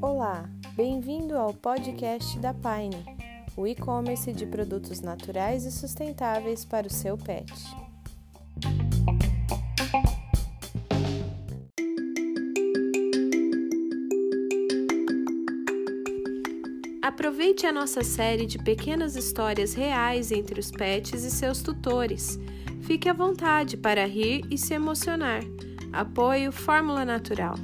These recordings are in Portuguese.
Olá, bem-vindo ao podcast da Pine, o e-commerce de produtos naturais e sustentáveis para o seu pet. Aproveite a nossa série de pequenas histórias reais entre os pets e seus tutores. Fique à vontade para rir e se emocionar. Apoio Fórmula Natural.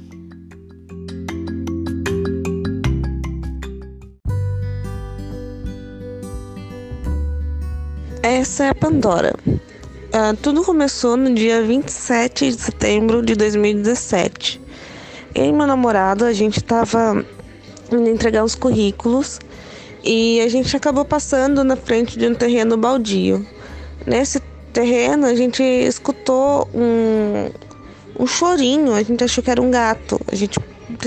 Essa é a Pandora. Uh, tudo começou no dia 27 de setembro de 2017. Eu e meu namorado, a gente estava indo entregar os currículos e a gente acabou passando na frente de um terreno baldio. Nesse terreno a gente escutou um, um chorinho, a gente achou que era um gato, a gente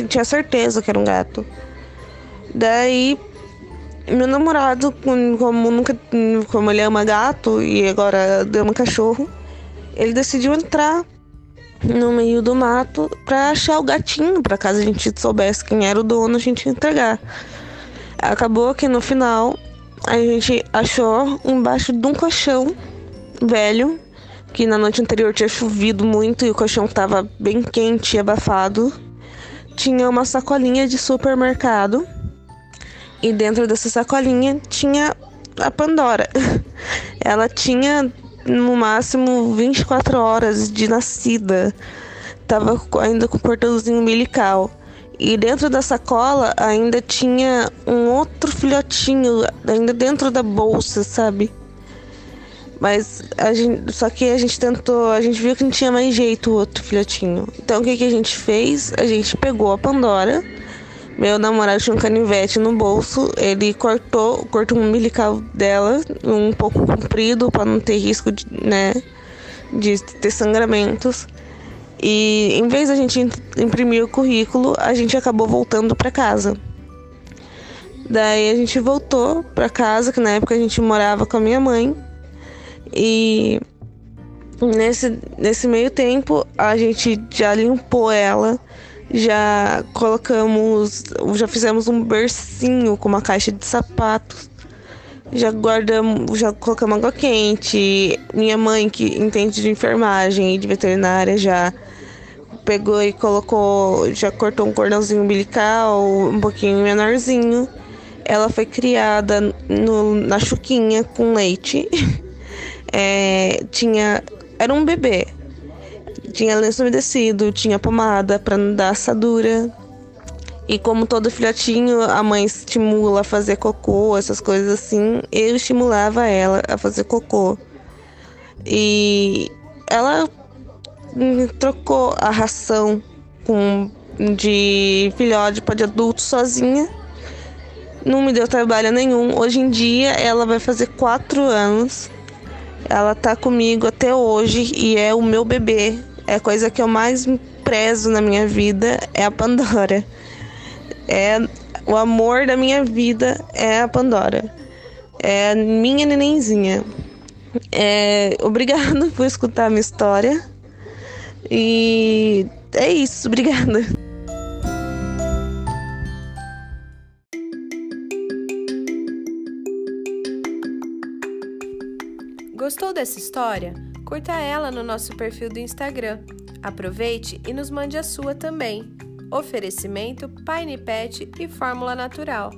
tinha certeza que era um gato. Daí meu namorado, como nunca como ele ama gato e agora ama cachorro, ele decidiu entrar no meio do mato para achar o gatinho, para caso a gente soubesse quem era o dono, a gente entregar. Acabou que no final a gente achou embaixo de um colchão velho, que na noite anterior tinha chovido muito e o colchão estava bem quente e abafado. Tinha uma sacolinha de supermercado e dentro dessa sacolinha tinha a Pandora. Ela tinha no máximo 24 horas de nascida. Tava ainda com o portãozinho umbilical. E dentro da sacola ainda tinha um outro filhotinho, ainda dentro da bolsa, sabe? Mas a gente, só que a gente tentou, a gente viu que não tinha mais jeito o outro filhotinho. Então o que, que a gente fez? A gente pegou a Pandora meu namorado tinha um canivete no bolso, ele cortou, cortou o umbilical dela, um pouco comprido para não ter risco de, né, de ter sangramentos. E em vez da gente imprimir o currículo, a gente acabou voltando para casa. Daí a gente voltou para casa, que na época a gente morava com a minha mãe. E nesse, nesse meio tempo a gente já limpou ela já colocamos, já fizemos um bercinho com uma caixa de sapatos. Já guardamos, já colocamos água quente. Minha mãe, que entende de enfermagem e de veterinária, já pegou e colocou, já cortou um cordãozinho umbilical, um pouquinho menorzinho. Ela foi criada no, na chuquinha com leite. É, tinha, era um bebê. Tinha lenço umedecido, tinha pomada para não dar assadura. E como todo filhotinho, a mãe estimula a fazer cocô, essas coisas assim. Eu estimulava ela a fazer cocô. E ela trocou a ração com, de filhote para de adulto sozinha. Não me deu trabalho nenhum. Hoje em dia ela vai fazer quatro anos. Ela tá comigo até hoje e é o meu bebê. É a coisa que eu mais prezo na minha vida é a Pandora. É o amor da minha vida é a Pandora. É minha nenenzinha. É, obrigado por escutar a minha história. E é isso, obrigada. Gostou dessa história? Curta ela no nosso perfil do Instagram. Aproveite e nos mande a sua também. Oferecimento Pine Pet e Fórmula Natural.